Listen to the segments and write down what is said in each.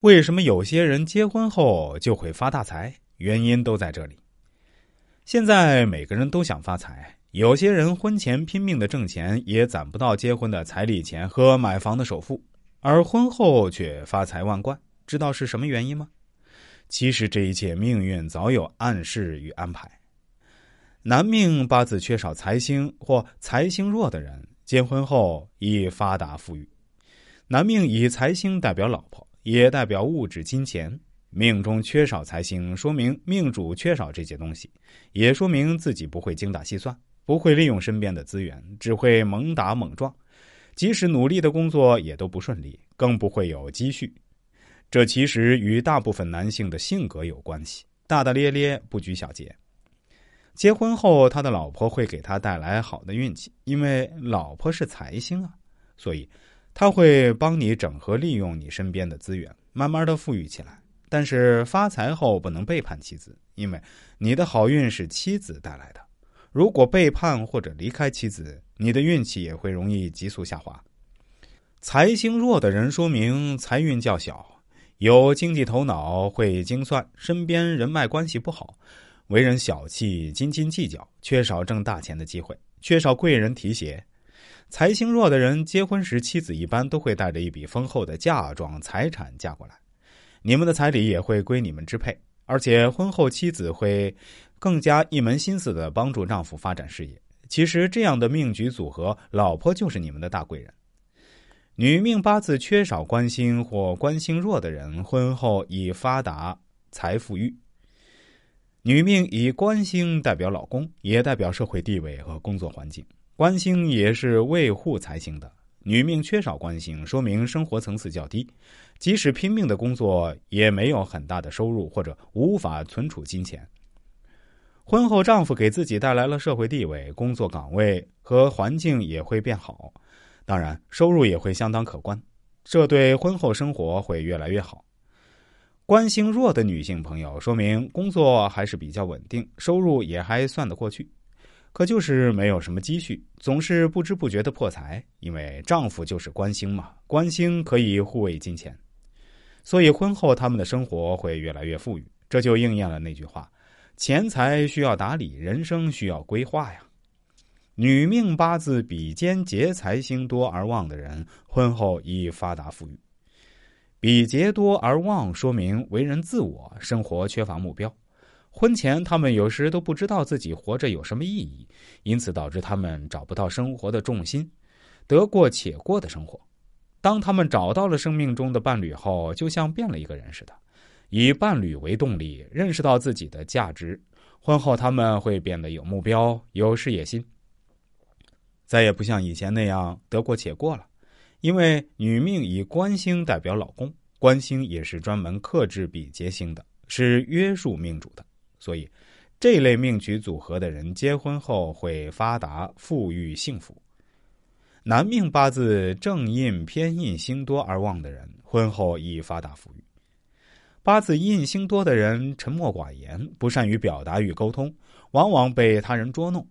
为什么有些人结婚后就会发大财？原因都在这里。现在每个人都想发财，有些人婚前拼命的挣钱，也攒不到结婚的彩礼钱和买房的首付，而婚后却发财万贯。知道是什么原因吗？其实这一切命运早有暗示与安排。男命八字缺少财星或财星弱的人，结婚后易发达富裕。男命以财星代表老婆。也代表物质金钱，命中缺少财星，说明命主缺少这些东西，也说明自己不会精打细算，不会利用身边的资源，只会猛打猛撞，即使努力的工作也都不顺利，更不会有积蓄。这其实与大部分男性的性格有关系，大大咧咧，不拘小节。结婚后，他的老婆会给他带来好的运气，因为老婆是财星啊，所以。他会帮你整合利用你身边的资源，慢慢的富裕起来。但是发财后不能背叛妻子，因为你的好运是妻子带来的。如果背叛或者离开妻子，你的运气也会容易急速下滑。财星弱的人说明财运较小，有经济头脑，会精算，身边人脉关系不好，为人小气，斤斤计较，缺少挣大钱的机会，缺少贵人提携。财星弱的人结婚时，妻子一般都会带着一笔丰厚的嫁妆财产嫁过来，你们的彩礼也会归你们支配，而且婚后妻子会更加一门心思的帮助丈夫发展事业。其实这样的命局组合，老婆就是你们的大贵人。女命八字缺少官星或官星弱的人，婚后易发达财富裕。女命以官星代表老公，也代表社会地位和工作环境。官星也是为护财星的，女命缺少官星，说明生活层次较低，即使拼命的工作，也没有很大的收入或者无法存储金钱。婚后，丈夫给自己带来了社会地位，工作岗位和环境也会变好，当然收入也会相当可观，这对婚后生活会越来越好。官星弱的女性朋友，说明工作还是比较稳定，收入也还算得过去。可就是没有什么积蓄，总是不知不觉的破财，因为丈夫就是官星嘛，官星可以护卫金钱，所以婚后他们的生活会越来越富裕。这就应验了那句话：钱财需要打理，人生需要规划呀。女命八字比肩劫财星多而旺的人，婚后易发达富裕。比劫多而旺，说明为人自我，生活缺乏目标。婚前，他们有时都不知道自己活着有什么意义，因此导致他们找不到生活的重心，得过且过的生活。当他们找到了生命中的伴侣后，就像变了一个人似的，以伴侣为动力，认识到自己的价值。婚后，他们会变得有目标、有事业心，再也不像以前那样得过且过了。因为女命以官星代表老公，官星也是专门克制比劫星的，是约束命主的。所以，这类命局组合的人结婚后会发达、富裕、幸福。男命八字正印、偏印星多而旺的人，婚后易发达富裕。八字印星多的人沉默寡言，不善于表达与沟通，往往被他人捉弄。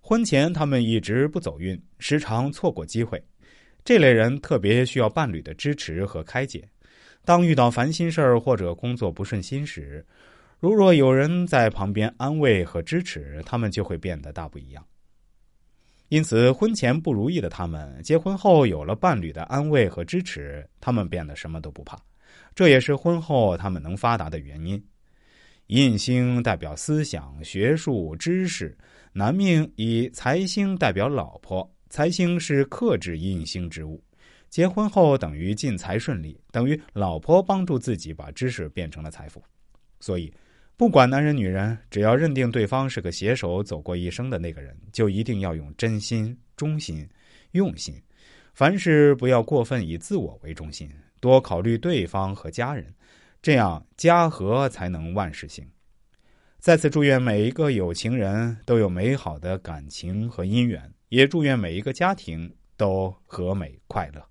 婚前他们一直不走运，时常错过机会。这类人特别需要伴侣的支持和开解。当遇到烦心事儿或者工作不顺心时，如若有人在旁边安慰和支持，他们就会变得大不一样。因此，婚前不如意的他们，结婚后有了伴侣的安慰和支持，他们变得什么都不怕。这也是婚后他们能发达的原因。印星代表思想、学术、知识，男命以财星代表老婆，财星是克制印星之物。结婚后等于进财顺利，等于老婆帮助自己把知识变成了财富，所以。不管男人女人，只要认定对方是个携手走过一生的那个人，就一定要用真心、忠心、用心，凡事不要过分以自我为中心，多考虑对方和家人，这样家和才能万事兴。再次祝愿每一个有情人都有美好的感情和姻缘，也祝愿每一个家庭都和美快乐。